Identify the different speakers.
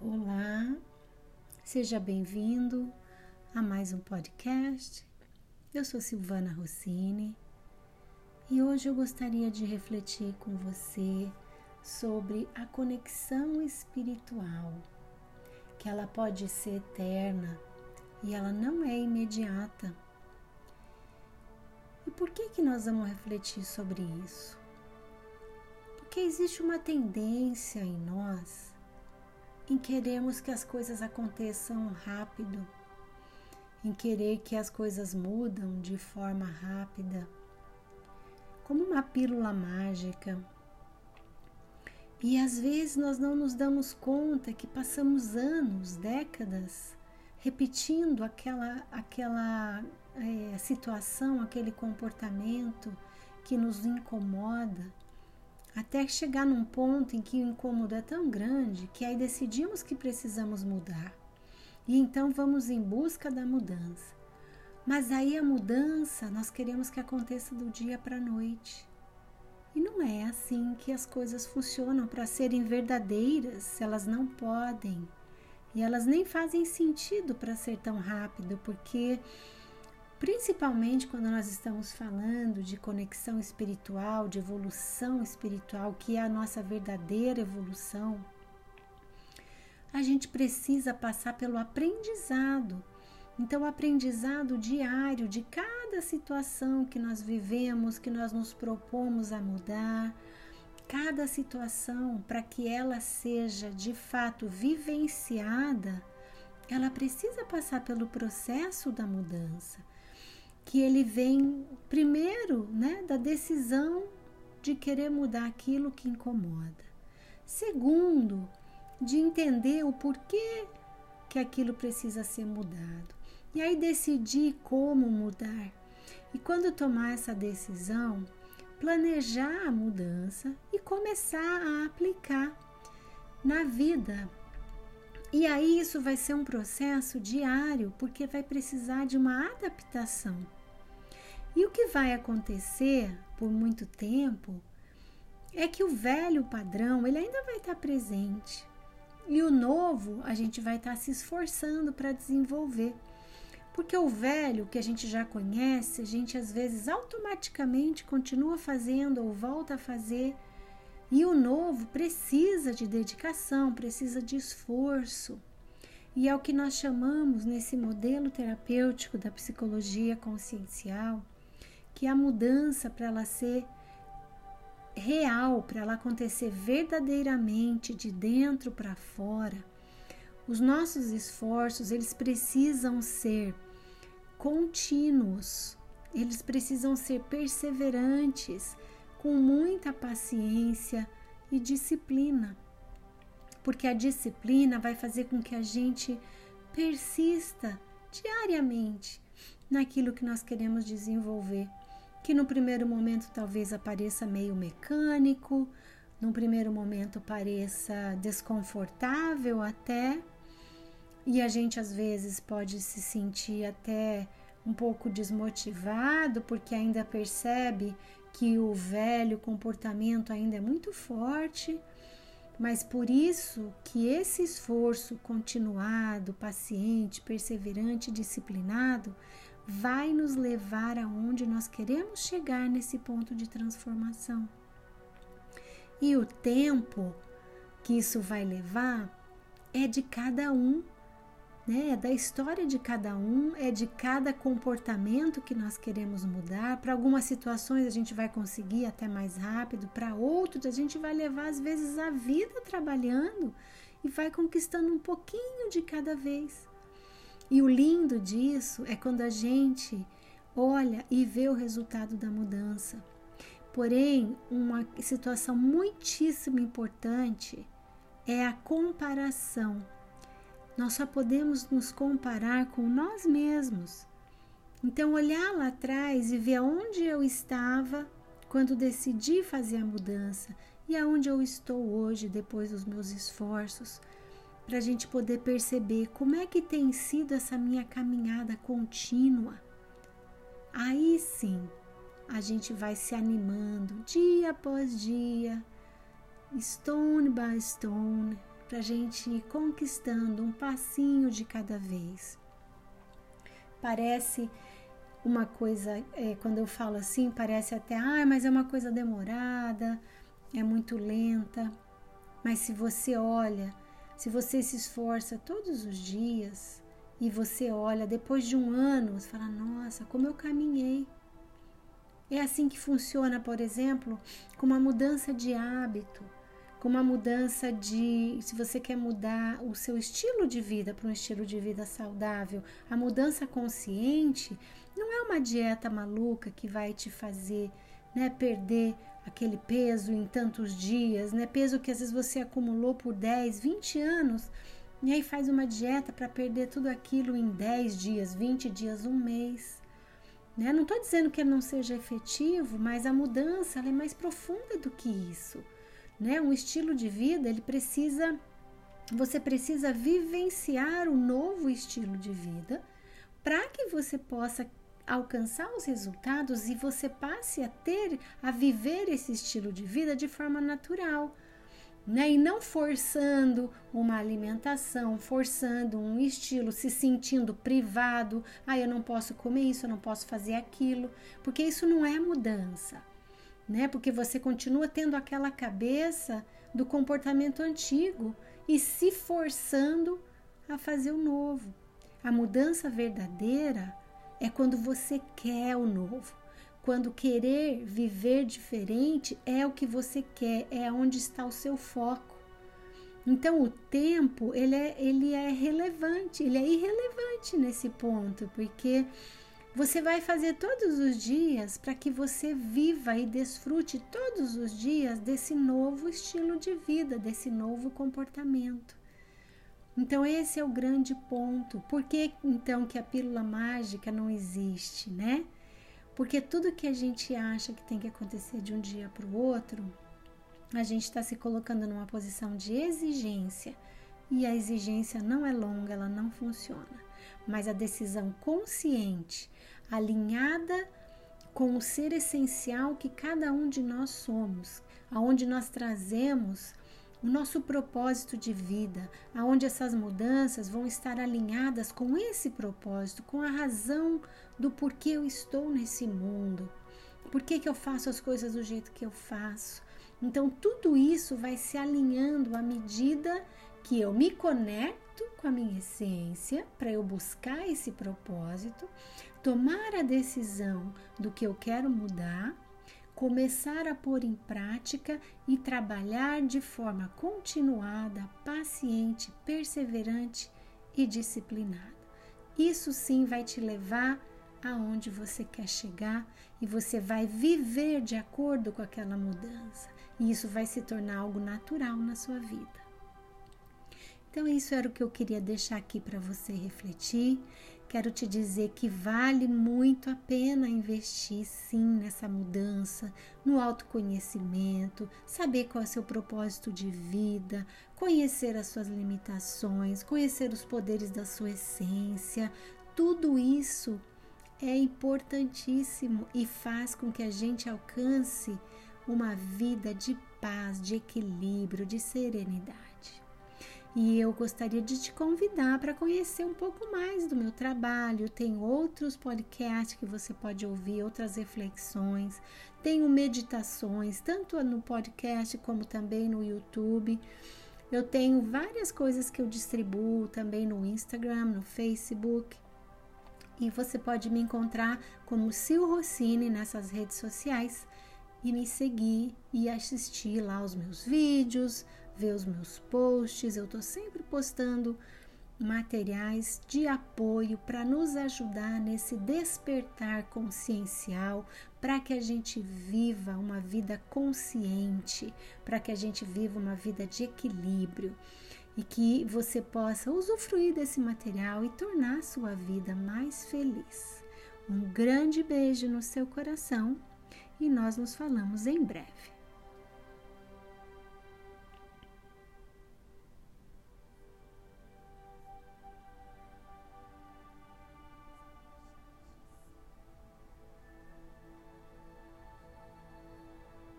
Speaker 1: Olá, seja bem-vindo a mais um podcast. Eu sou Silvana Rossini e hoje eu gostaria de refletir com você sobre a conexão espiritual, que ela pode ser eterna e ela não é imediata. E por que que nós vamos refletir sobre isso? Porque existe uma tendência em nós em queremos que as coisas aconteçam rápido, em querer que as coisas mudam de forma rápida, como uma pílula mágica. E às vezes nós não nos damos conta que passamos anos, décadas, repetindo aquela, aquela é, situação, aquele comportamento que nos incomoda até chegar num ponto em que o incômodo é tão grande que aí decidimos que precisamos mudar. E então vamos em busca da mudança. Mas aí a mudança nós queremos que aconteça do dia para a noite. E não é assim que as coisas funcionam para serem verdadeiras, elas não podem. E elas nem fazem sentido para ser tão rápido, porque Principalmente quando nós estamos falando de conexão espiritual, de evolução espiritual, que é a nossa verdadeira evolução, a gente precisa passar pelo aprendizado. Então, o aprendizado diário de cada situação que nós vivemos, que nós nos propomos a mudar, cada situação, para que ela seja de fato vivenciada, ela precisa passar pelo processo da mudança que ele vem primeiro, né, da decisão de querer mudar aquilo que incomoda. Segundo, de entender o porquê que aquilo precisa ser mudado. E aí decidir como mudar. E quando tomar essa decisão, planejar a mudança e começar a aplicar na vida. E aí isso vai ser um processo diário, porque vai precisar de uma adaptação. E o que vai acontecer por muito tempo é que o velho padrão ele ainda vai estar presente e o novo a gente vai estar se esforçando para desenvolver. Porque o velho que a gente já conhece, a gente às vezes automaticamente continua fazendo ou volta a fazer. E o novo precisa de dedicação, precisa de esforço. E é o que nós chamamos nesse modelo terapêutico da psicologia consciencial que a mudança para ela ser real, para ela acontecer verdadeiramente de dentro para fora, os nossos esforços, eles precisam ser contínuos. Eles precisam ser perseverantes, com muita paciência e disciplina. Porque a disciplina vai fazer com que a gente persista diariamente naquilo que nós queremos desenvolver que no primeiro momento talvez apareça meio mecânico, num primeiro momento pareça desconfortável até, e a gente às vezes pode se sentir até um pouco desmotivado porque ainda percebe que o velho comportamento ainda é muito forte, mas por isso que esse esforço continuado, paciente, perseverante, disciplinado vai nos levar aonde nós queremos chegar nesse ponto de transformação. E o tempo que isso vai levar é de cada um, né? É da história de cada um, é de cada comportamento que nós queremos mudar. Para algumas situações a gente vai conseguir até mais rápido, para outros a gente vai levar às vezes a vida trabalhando e vai conquistando um pouquinho de cada vez. E o lindo disso é quando a gente olha e vê o resultado da mudança. Porém, uma situação muitíssimo importante é a comparação. Nós só podemos nos comparar com nós mesmos. Então, olhar lá atrás e ver aonde eu estava quando decidi fazer a mudança e aonde eu estou hoje depois dos meus esforços para a gente poder perceber como é que tem sido essa minha caminhada contínua. Aí sim, a gente vai se animando dia após dia, stone by stone, para a gente ir conquistando um passinho de cada vez. Parece uma coisa, é, quando eu falo assim, parece até, ah, mas é uma coisa demorada, é muito lenta. Mas se você olha, se você se esforça todos os dias e você olha depois de um ano, você fala: Nossa, como eu caminhei. É assim que funciona, por exemplo, com uma mudança de hábito, com uma mudança de. Se você quer mudar o seu estilo de vida para um estilo de vida saudável, a mudança consciente não é uma dieta maluca que vai te fazer né, perder aquele peso em tantos dias, né? Peso que às vezes você acumulou por 10, 20 anos, e aí faz uma dieta para perder tudo aquilo em 10 dias, 20 dias, um mês. Né? Não estou dizendo que não seja efetivo, mas a mudança é mais profunda do que isso. Né? Um estilo de vida, ele precisa, você precisa vivenciar o um novo estilo de vida para que você possa alcançar os resultados e você passe a ter, a viver esse estilo de vida de forma natural. Né? E não forçando uma alimentação, forçando um estilo, se sentindo privado. Ah, eu não posso comer isso, eu não posso fazer aquilo, porque isso não é mudança, né? Porque você continua tendo aquela cabeça do comportamento antigo e se forçando a fazer o novo. A mudança verdadeira é quando você quer o novo. Quando querer viver diferente é o que você quer, é onde está o seu foco. Então o tempo ele é, ele é relevante, ele é irrelevante nesse ponto, porque você vai fazer todos os dias para que você viva e desfrute todos os dias desse novo estilo de vida, desse novo comportamento. Então esse é o grande ponto. Por que então que a pílula mágica não existe, né? Porque tudo que a gente acha que tem que acontecer de um dia para o outro, a gente está se colocando numa posição de exigência e a exigência não é longa, ela não funciona. Mas a decisão consciente, alinhada com o ser essencial que cada um de nós somos, aonde nós trazemos o nosso propósito de vida, aonde essas mudanças vão estar alinhadas com esse propósito, com a razão do porquê eu estou nesse mundo, por que, que eu faço as coisas do jeito que eu faço. Então, tudo isso vai se alinhando à medida que eu me conecto com a minha essência para eu buscar esse propósito, tomar a decisão do que eu quero mudar começar a pôr em prática e trabalhar de forma continuada, paciente, perseverante e disciplinada. Isso sim vai te levar aonde você quer chegar e você vai viver de acordo com aquela mudança. E isso vai se tornar algo natural na sua vida. Então, isso era o que eu queria deixar aqui para você refletir. Quero te dizer que vale muito a pena investir sim nessa mudança, no autoconhecimento, saber qual é o seu propósito de vida, conhecer as suas limitações, conhecer os poderes da sua essência. Tudo isso é importantíssimo e faz com que a gente alcance uma vida de paz, de equilíbrio, de serenidade. E eu gostaria de te convidar para conhecer um pouco mais do meu trabalho. Tem outros podcasts que você pode ouvir, outras reflexões. Tenho meditações, tanto no podcast como também no YouTube. Eu tenho várias coisas que eu distribuo também no Instagram, no Facebook. E você pode me encontrar como Sil Rossini nessas redes sociais e me seguir e assistir lá os meus vídeos, ver os meus posts, eu estou sempre postando materiais de apoio para nos ajudar nesse despertar consciencial, para que a gente viva uma vida consciente, para que a gente viva uma vida de equilíbrio e que você possa usufruir desse material e tornar sua vida mais feliz. Um grande beijo no seu coração e nós nos falamos em breve.